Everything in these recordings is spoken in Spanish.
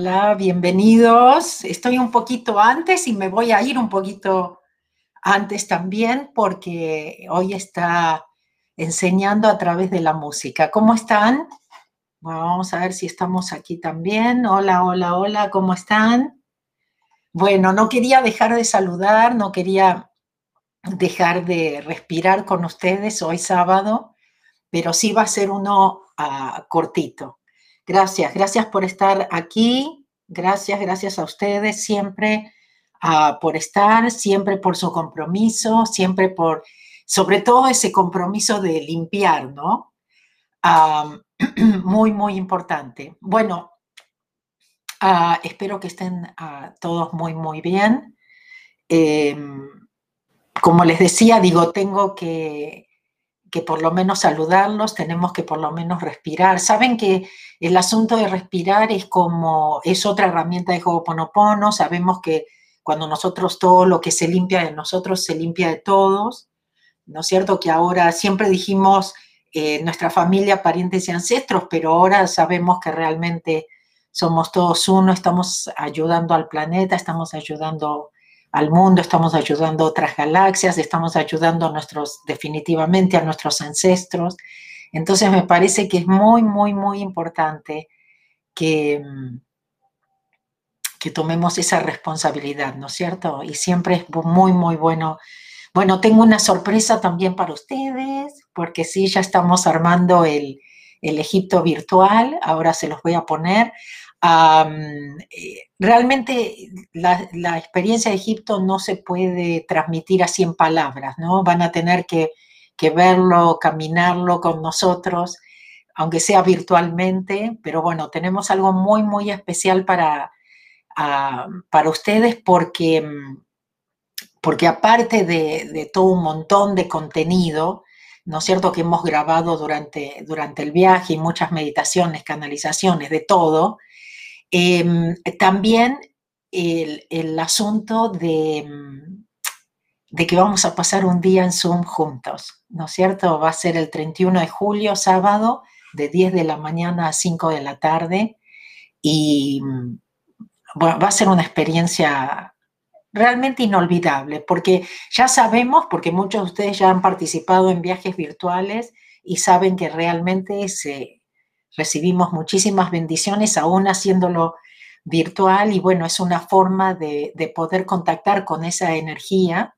Hola, bienvenidos. Estoy un poquito antes y me voy a ir un poquito antes también porque hoy está enseñando a través de la música. ¿Cómo están? Vamos a ver si estamos aquí también. Hola, hola, hola, ¿cómo están? Bueno, no quería dejar de saludar, no quería dejar de respirar con ustedes hoy sábado, pero sí va a ser uno ah, cortito. Gracias, gracias por estar aquí. Gracias, gracias a ustedes siempre ah, por estar, siempre por su compromiso, siempre por, sobre todo ese compromiso de limpiar, ¿no? muy, muy importante. Bueno, ah, espero que estén ah, todos muy, muy bien. Em, como les decía, digo, tengo que que por lo menos saludarlos, tenemos que por lo menos respirar. Saben que el asunto de respirar es como, es otra herramienta de Ho'oponopono, sabemos que cuando nosotros todo lo que se limpia de nosotros se limpia de todos, ¿no es cierto? Que ahora siempre dijimos eh, nuestra familia, parientes y ancestros, pero ahora sabemos que realmente somos todos uno, estamos ayudando al planeta, estamos ayudando al mundo, estamos ayudando a otras galaxias, estamos ayudando a nuestros, definitivamente a nuestros ancestros. Entonces me parece que es muy, muy, muy importante que, mm, que tomemos esa responsabilidad, ¿no es cierto? Y siempre es muy, muy bueno. Bueno, tengo una sorpresa también para ustedes, porque sí, ya estamos armando el, el Egipto virtual, ahora se los voy a poner. Eh, realmente la, experiencia de Egipto no se puede transmitir así en palabras, ¿no? Van a tener que, verlo, caminarlo con nosotros, aunque sea virtualmente, pero bueno, tenemos algo muy, muy especial para, para ustedes porque, porque aparte de, de, todo un montón de contenido, ¿no es cierto?, que hemos grabado durante, durante el viaje y muchas meditaciones, canalizaciones, de todo, Em, también el, asunto de, de, que vamos a pasar un día en Zoom juntos, ¿no es cierto? Va a ser el 31 de julio, sábado, de 10 de la mañana a 5 de la tarde y va a ser una experiencia realmente inolvidable, porque ya sabemos, porque muchos de ustedes ya han participado en viajes virtuales y saben que realmente se, recibimos muchísimas bendiciones aún haciéndolo virtual y bueno, es una forma de, poder contactar con esa energía,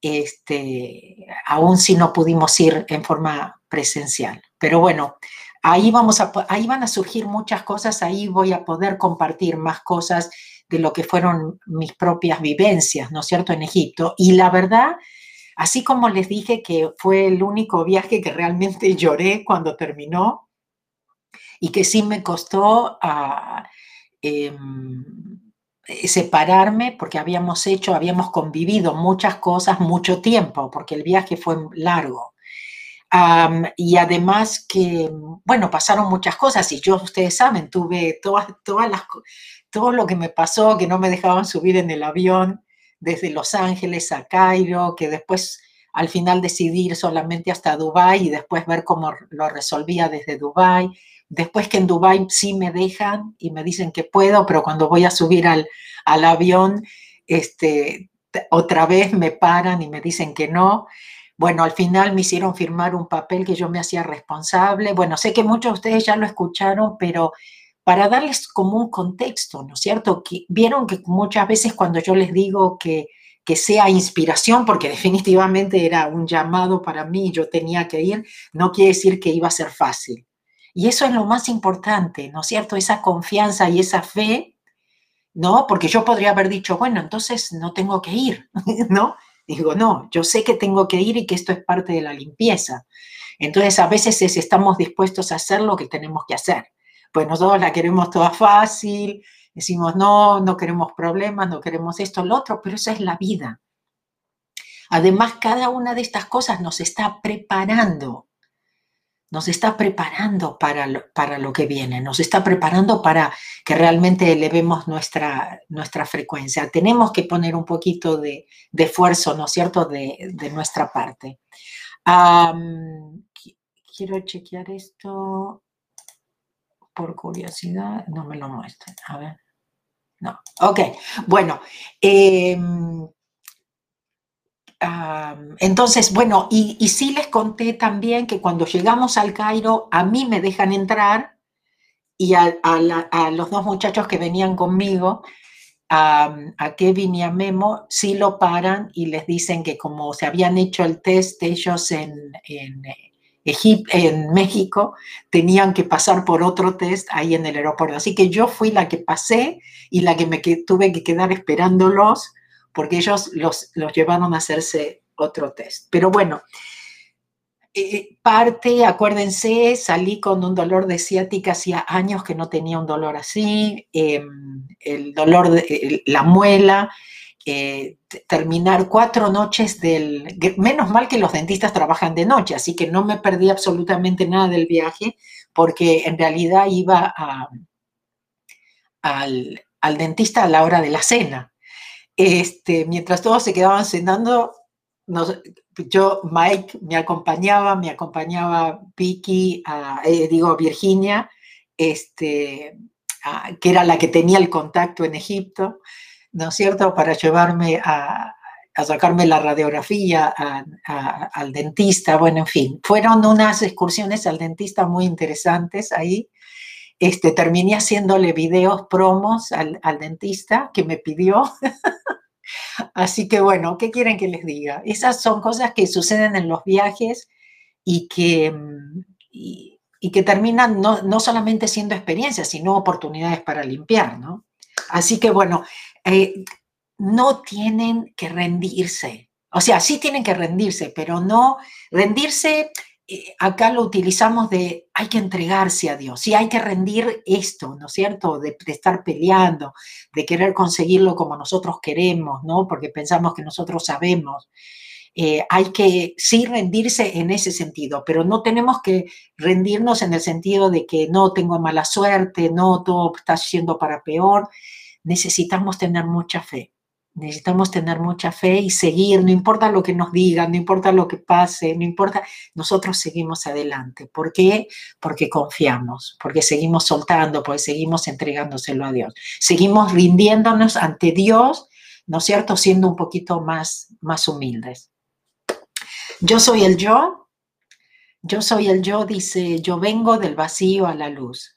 este, aún si no pudimos ir en forma presencial. Pero bueno, ahí, vamos a, ahí van a surgir muchas cosas, ahí voy a poder compartir más cosas de lo que fueron mis propias vivencias, ¿no es cierto?, en Egipto. Y la verdad, así como les dije que fue el único viaje que realmente lloré cuando terminó, y que sí me costó ah, em, eh, separarme porque habíamos hecho, habíamos convivido muchas cosas mucho tiempo, porque el viaje fue largo. y además que, bueno, pasaron muchas cosas y yo, ustedes saben, tuve todas, todas las, todo lo que me pasó, que no me dejaban subir en el avión desde Los Ángeles a Cairo, que después al final decidí ir solamente hasta Dubái y después ver cómo lo resolvía desde Dubái. Después que en Dubái sí me dejan y me dicen que puedo, pero cuando voy a subir al, avión, este, otra vez me paran y me dicen que no. Bueno, al final me hicieron firmar un papel que yo me hacía responsable. Bueno, sé que muchos de ustedes ya lo escucharon, pero para darles como un contexto, ¿no es cierto? Que vieron que muchas veces cuando yo les digo que, que sea inspiración, porque definitivamente era un llamado para mí, yo tenía que ir, no quiere decir que iba a ser fácil. Y eso es lo más importante, ¿no es cierto? Esa confianza y esa fe, ¿no? Porque yo podría haber dicho, bueno, entonces no tengo que ir, ¿no? Digo, no, yo sé que tengo que ir y que esto es parte de la limpieza. Entonces, a veces estamos dispuestos a hacer lo que tenemos que hacer. Pues nosotros la queremos toda fácil, decimos, no, no queremos problemas, no queremos esto, lo otro, pero esa es la vida. Además, cada una de estas cosas nos está preparando nos está preparando para lo, para lo que viene, nos está preparando para que realmente elevemos nuestra, nuestra frecuencia. Tenemos que poner un poquito de, esfuerzo, ¿no es cierto?, de, nuestra parte. quiero chequear esto. por curiosidad, no me lo muestren. A ver. No. Ok. Bueno. Em, entonces, bueno, y, y, sí les conté también que cuando llegamos al Cairo, a mí me dejan entrar y a, a los dos muchachos que venían conmigo, a, Kevin y a Memo sí lo paran y les dicen que como se habían hecho el test ellos en, en, en México, tenían que pasar por otro test ahí en el aeropuerto. Así que yo fui la que pasé y la que me tuve que quedar esperándolos porque ellos los, los llevaron a hacerse otro test. Pero bueno, eh, parte, acuérdense, salí con un dolor de ciática, hacía años que no tenía un dolor así, em, el dolor de la muela, eh, terminar cuatro noches del... Menos mal que los dentistas trabajan de noche, así que no me perdí absolutamente nada del viaje, porque en realidad iba al, al dentista a la hora de la cena. Este, mientras todos se quedaban cenando, yo, Mike me acompañaba, me acompañaba Vicky, eh, digo Virginia, este, que era la que tenía el contacto en Egipto, ¿no es cierto?, para llevarme a, sacarme la radiografía al dentista, bueno, en fin, fueron unas excursiones al dentista muy interesantes ahí. Este, terminé haciéndole videos promos al, al dentista que me pidió Así que bueno, ¿qué quieren que les diga? Esas son cosas que suceden en los viajes y que, y, que terminan no, solamente siendo experiencias, sino oportunidades para limpiar, ¿no? Así que bueno, eh, no tienen que rendirse. O sea, sí tienen que rendirse, pero no rendirse acá lo utilizamos de hay que entregarse a Dios y hay que rendir esto, ¿no es cierto? De, estar peleando, de querer conseguirlo como nosotros queremos, ¿no? Porque pensamos que nosotros sabemos. Eh, hay que sí rendirse en ese sentido, pero no tenemos que rendirnos en el sentido de que no tengo mala suerte, no todo está siendo para peor. Necesitamos tener mucha fe. Necesitamos tener mucha fe y seguir, no importa lo que nos digan, no importa lo que pase, no importa, nosotros seguimos adelante. ¿Por qué? Porque confiamos, porque seguimos soltando, porque seguimos entregándoselo a Dios. Seguimos rindiéndonos ante Dios, ¿no es cierto? Siendo un poquito más, más humildes. Yo soy el yo, yo soy el yo, dice, yo vengo del vacío a la luz.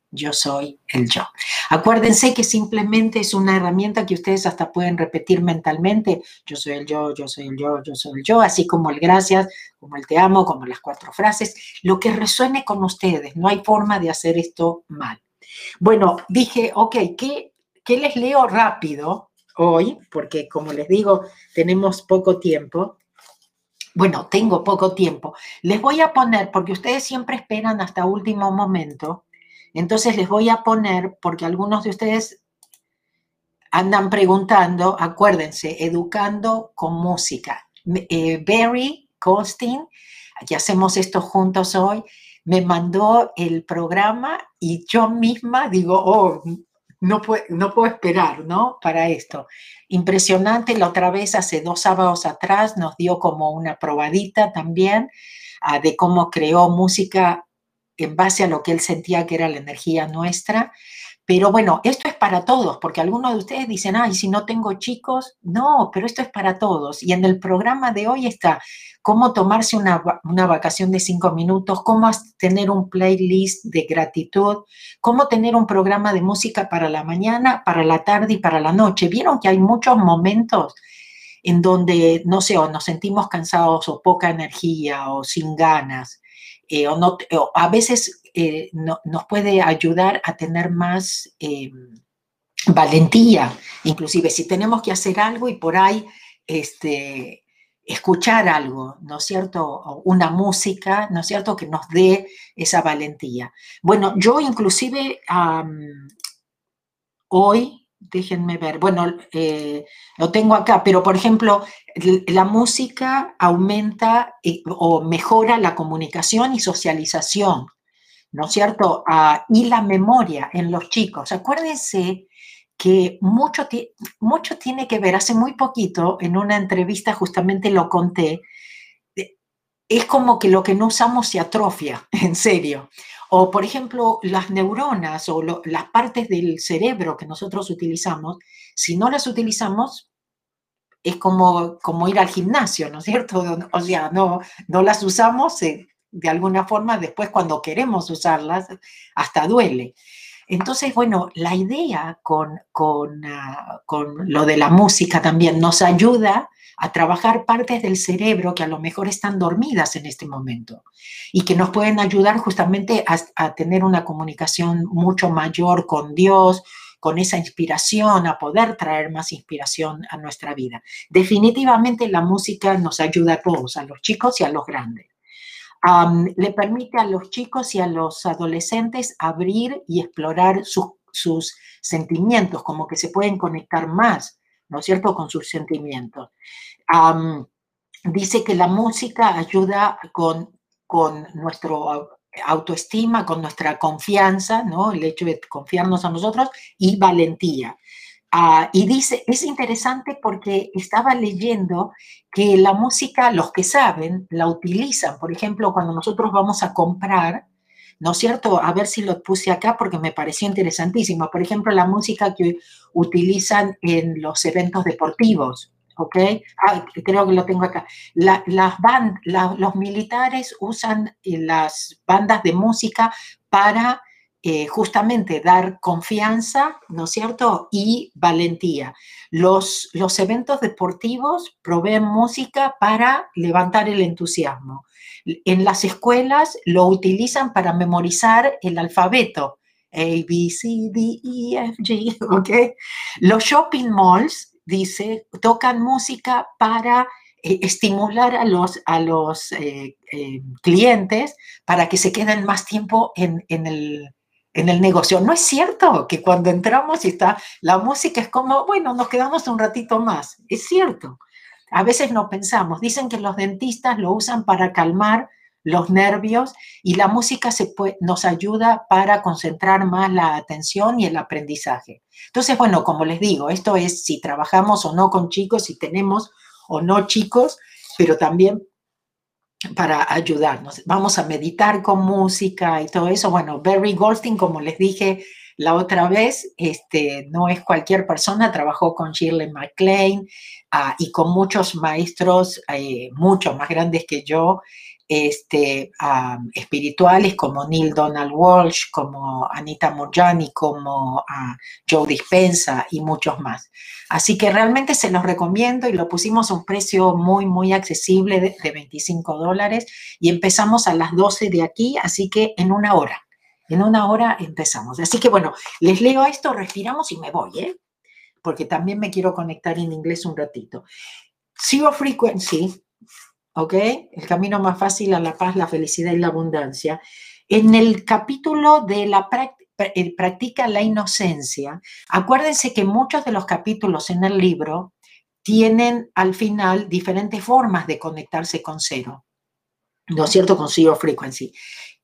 yo soy el yo. Acuérdense que simplemente es una herramienta que ustedes hasta pueden repetir mentalmente. Yo soy el yo, yo soy el yo, yo soy el yo, así como el gracias, como el te amo, como las cuatro frases, lo que resuene con ustedes. No hay forma de hacer esto mal. Bueno, dije, ok, ¿qué, qué les leo rápido hoy? Porque como les digo, tenemos poco tiempo. Bueno, tengo poco tiempo. Les voy a poner, porque ustedes siempre esperan hasta último momento, entonces les voy a poner, porque algunos de ustedes andan preguntando, acuérdense, educando con música. Eh, Barry Costin, que hacemos esto juntos hoy, me mandó el programa y yo misma digo, oh, no, puedo esperar, ¿no? Para esto. Impresionante, la otra vez, hace dos sábados atrás, nos dio como una probadita también ah, de cómo creó música en base a lo que él sentía que era la energía nuestra. Pero bueno, esto es para todos, porque algunos de ustedes dicen, ay, si no tengo chicos, no, pero esto es para todos. Y en el programa de hoy está cómo tomarse una, una vacación de cinco minutos, cómo tener un playlist de gratitud, cómo tener un programa de música para la mañana, para la tarde y para la noche. Vieron que hay muchos momentos en donde, no sé, o nos sentimos cansados o poca energía o sin ganas. Eh, o no, a veces eh, nos puede ayudar a tener más eh, valentía, inclusive si tenemos que hacer algo y por ahí este, escuchar algo, ¿no es cierto? Una música, ¿no es cierto? Que nos dé esa valentía. Bueno, yo inclusive hoy déjenme ver, bueno, eh, lo tengo acá, pero por ejemplo, la música aumenta eh, o mejora la comunicación y socialización, ¿no es cierto? Ah, y la memoria en los chicos. Acuérdense que mucho, mucho tiene que ver, hace muy poquito en una entrevista justamente lo conté, es como que lo que no usamos se atrofia, en serio. O, por ejemplo, las neuronas o las partes del cerebro que nosotros utilizamos, si no las utilizamos, es como, como ir al gimnasio, ¿no es cierto? O sea, no, no las usamos eh, de alguna forma, después cuando queremos usarlas, hasta duele. Entonces, bueno, la idea con, con, ah, con lo de la música también nos ayuda a trabajar partes del cerebro que a lo mejor están dormidas en este momento y que nos pueden ayudar justamente a, tener una comunicación mucho mayor con Dios, con esa inspiración, a poder traer más inspiración a nuestra vida. Definitivamente la música nos ayuda a todos, a los chicos y a los grandes. Le permite a los chicos y a los adolescentes abrir y explorar sus, sentimientos, como que se pueden conectar más, ¿no es cierto?, con sus sentimientos dice que la música ayuda con, con nuestro autoestima, con nuestra confianza, ¿no? El hecho de confiarnos a nosotros y valentía. Ah, y dice, es interesante porque estaba leyendo que la música, los que saben, la utilizan. Por ejemplo, cuando nosotros vamos a comprar, ¿no es cierto? A ver si lo puse acá porque me pareció interesantísimo. Por ejemplo, la música que utilizan en los eventos deportivos. ¿ok? Ah, creo que lo tengo acá. las los militares usan eh, las bandas de música para eh, justamente dar confianza, ¿no es cierto? Y valentía. Los, los eventos deportivos proveen música para levantar el entusiasmo. En las escuelas lo utilizan para memorizar el alfabeto. A, B, C, D, E, F, G, ¿ok? Los shopping malls dice, tocan música para eh, estimular a los, a los eh, clientes para que se queden más tiempo en, el, en el negocio. No es cierto que cuando entramos y está la música es como, bueno, nos quedamos un ratito más. Es cierto. A veces no pensamos. Dicen que los dentistas lo usan para calmar los nervios y la música se nos ayuda para concentrar más la atención y el aprendizaje. Entonces, bueno, como les digo, esto es si trabajamos o no con chicos, si tenemos o no chicos, pero también para ayudarnos. Vamos a meditar con música y todo eso. Bueno, Barry Goldstein, como les dije la otra vez, este, no es cualquier persona, trabajó con Shirley MacLaine ah, y con muchos maestros, eh, mucho más grandes que yo, este, espirituales como Neil Donald Walsh, como Anita Mojani, como Joe Dispensa y muchos más. Así que realmente se los recomiendo y lo pusimos a un precio muy, muy accesible de, de 25 dólares y empezamos a las 12 de aquí, así que en una hora. En una hora empezamos. Así que bueno, les leo esto, respiramos y me voy, ¿eh? Porque también me quiero conectar en inglés un ratito. Zero Frequency ¿ok? El camino más fácil a la paz, la felicidad y la abundancia. En el capítulo de la eh, practica la inocencia, acuérdense que muchos de los capítulos en el libro tienen al final diferentes formas de conectarse con cero, ¿no es cierto? Con zero frequency.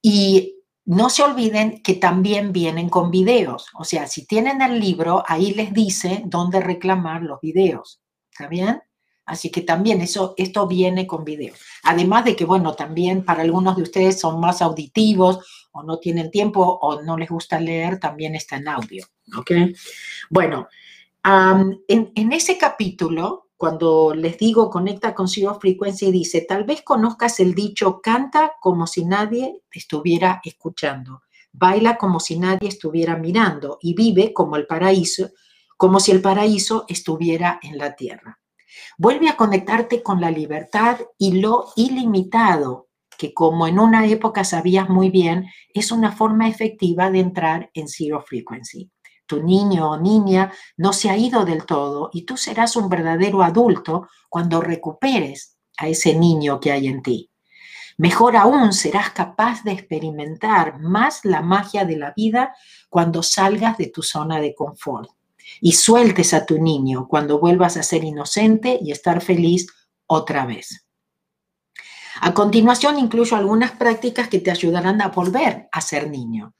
Y no se olviden que también vienen con videos, o sea, si tienen el libro, ahí les dice dónde reclamar los videos, ¿está bien? Así que también eso, esto viene con video. Además de que, bueno, también para algunos de ustedes son más auditivos o no tienen tiempo o no les gusta leer, también está en audio. ¿Ok? Bueno, en, ese capítulo, cuando les digo conecta con Zero Frequency, dice, tal vez conozcas el dicho, canta como si nadie estuviera escuchando, baila como si nadie estuviera mirando y vive como el paraíso, como si el paraíso estuviera en la tierra. Vuelve a conectarte con la libertad y lo ilimitado, que como en una época sabías muy bien, es una forma efectiva de entrar en zero frequency. Tu niño o niña no se ha ido del todo y tú serás un verdadero adulto cuando recuperes a ese niño que hay en ti. Mejor aún, serás capaz de experimentar más la magia de la vida cuando salgas de tu zona de confort. Y sueltes a tu niño cuando vuelvas a ser inocente y estar feliz otra vez. A continuación, incluyo algunas prácticas que te ayudarán a volver a ser niño.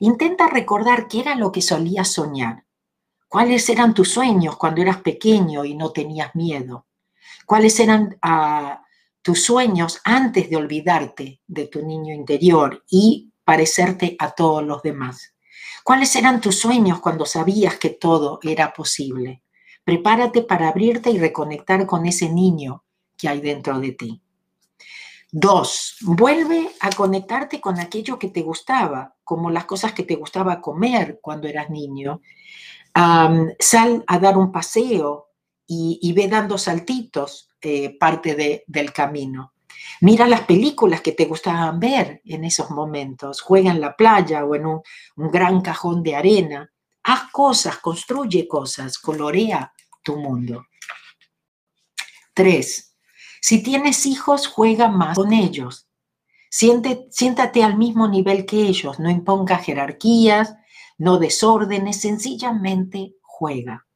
Intenta recordar qué era lo que solías soñar. ¿Cuáles eran tus sueños cuando eras pequeño y no tenías miedo? ¿Cuáles eran ah, tus sueños antes de olvidarte de tu niño interior y parecerte a todos los demás? ¿Cuáles eran tus sueños cuando sabías que todo era posible? Prepárate para abrirte y reconectar con ese niño que hay dentro de ti. Dos, vuelve a conectarte con aquello que te gustaba, como las cosas que te gustaba comer cuando eras niño. sal a dar un paseo y, ve dando saltitos eh, parte del camino. Mira las películas que te gustaban ver en esos momentos. Juega en la playa o en un, gran cajón de arena. Haz cosas, construye cosas, colorea tu mundo. Tres, si tienes hijos, juega más con ellos. siéntate al mismo nivel que ellos, no imponga jerarquías, no desórdenes, sencillamente juega.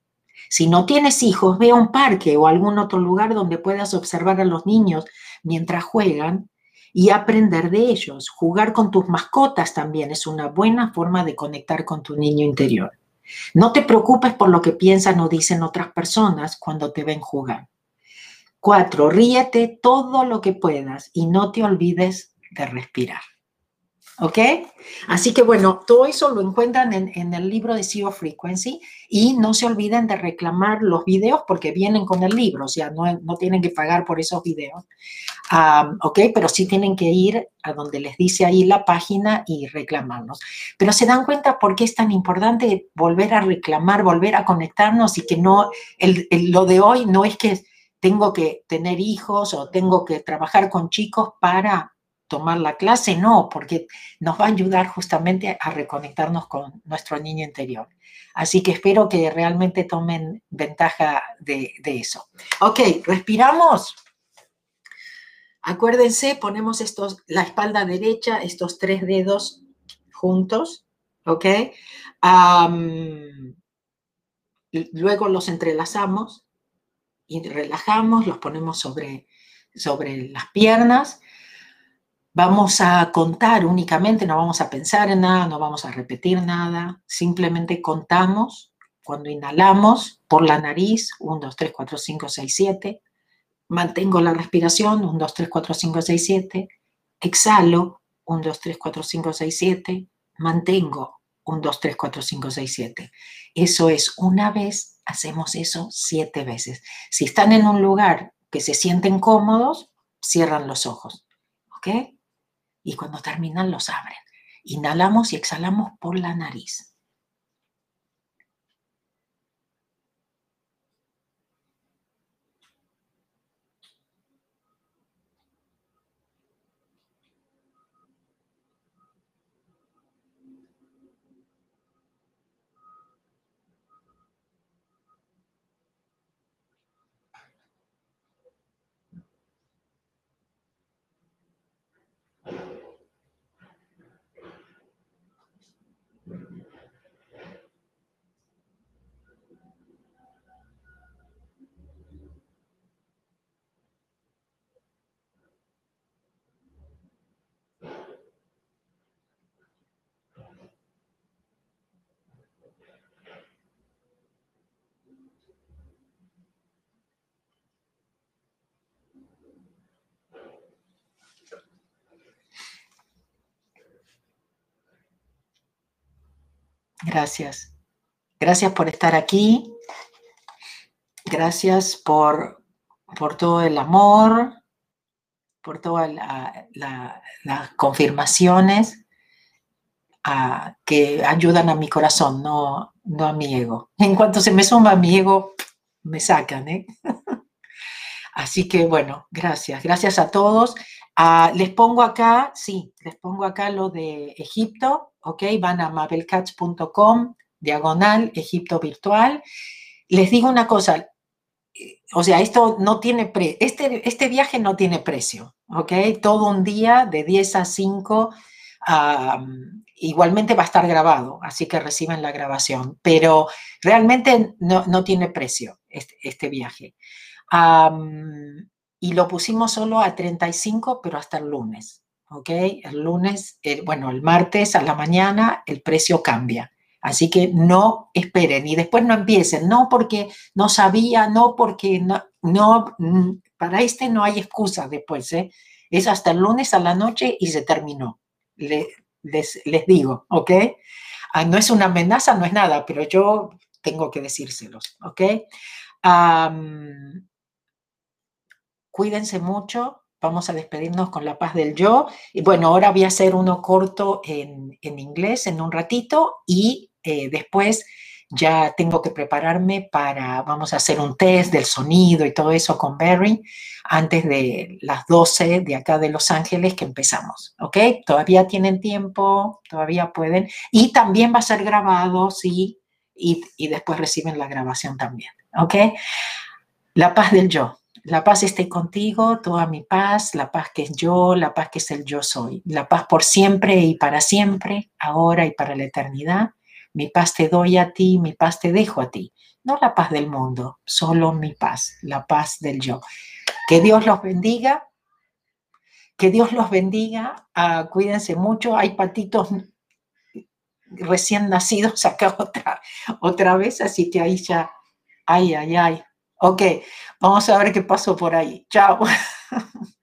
Si no tienes hijos, ve a un parque o algún otro lugar donde puedas observar a los niños mientras juegan y aprender de ellos. Jugar con tus mascotas también es una buena forma de conectar con tu niño interior. No te preocupes por lo que piensan o dicen otras personas cuando te ven jugar. Cuatro, ríete todo lo que puedas y no te olvides de respirar. ¿Ok? Así que bueno, todo eso lo encuentran en, el libro de Zero Frequency y no se olviden de reclamar los videos porque vienen con el libro, o sea, no, no tienen que pagar por esos videos. ¿Ok? Pero sí tienen que ir a donde les dice ahí la página y reclamarlos. Pero se dan cuenta por qué es tan importante volver a reclamar, volver a conectarnos y que no, lo de hoy no es que tengo que tener hijos o tengo que trabajar con chicos para tomar la clase, no, porque nos va a ayudar justamente a reconectarnos con nuestro niño interior. Así que espero que realmente tomen ventaja de, eso. Ok, respiramos. Acuérdense, ponemos estos, la espalda derecha, estos tres dedos juntos, ¿ok? luego los entrelazamos y relajamos, los ponemos sobre, sobre las piernas. Vamos a contar únicamente, no vamos a pensar en nada, no vamos a repetir nada, simplemente contamos cuando inhalamos por la nariz, 1, 2, 3, 4, 5, 6, 7. Mantengo la respiración, 1, 2, 3, 4, 5, 6, 7. Exhalo, 1, 2, 3, 4, 5, 6, 7. Mantengo, 1, 2, 3, 4, 5, 6, 7. Eso es una vez hacemos eso siete veces. Si están en un lugar que se sienten cómodos, cierran los ojos. ¿Ok? Y cuando terminan, los abren. Inhalamos y exhalamos por la nariz. Gracias. Gracias por estar aquí. Gracias por, por todo el amor, por todas las confirmaciones ah, que ayudan a mi corazón, no, no a mi ego. En cuanto se me suma mi ego, me sacan. ¿eh? Así que bueno, gracias. Gracias a todos. Ah, les pongo acá, sí, les pongo acá lo de Egipto, ¿ok? Van a mabelcats.com, diagonal, Egipto virtual. Les digo una cosa, o sea, esto no tiene pre este, este viaje no tiene precio, ¿ok? Todo un día de 10 a 5 igualmente va a estar grabado, así que reciben la grabación, pero realmente no, tiene precio este, este viaje. Y lo pusimos solo a 35, pero hasta el lunes. ¿ok? El lunes, bueno, el martes a la mañana el precio cambia. Así que no esperen y después no empiecen, no porque no sabía, no porque no, no mm, para este no hay excusa después, ¿eh? Es hasta el lunes a la noche y se terminó. les, les, digo, ¿ok? Ah, no es una amenaza, no es nada, pero yo tengo que decírselos, ¿ok? Cuídense mucho, vamos a despedirnos con la paz del yo. Y bueno, ahora voy a hacer uno corto en, en inglés en un ratito y eh, después ya tengo que prepararme para, vamos a hacer un test del sonido y todo eso con Barry antes de las 12 de acá de Los Ángeles que empezamos, ¿ok? Todavía tienen tiempo, todavía pueden. Y también va a ser grabado, sí, y, y después reciben la grabación también, ¿ok? La paz del yo. La paz esté contigo, toda mi paz, la paz que es yo, la paz que es el yo soy, la paz por siempre y para siempre, ahora y para la eternidad. Mi paz te doy a ti, mi paz te dejo a ti. No la paz del mundo, solo mi paz, la paz del yo. Que Dios los bendiga, que Dios los bendiga, ah, cuídense mucho, hay patitos recién nacidos acá otra, otra vez, así que ahí ya, ay, ay, ay. Ok, vamos a ver qué pasó por ahí. Chao.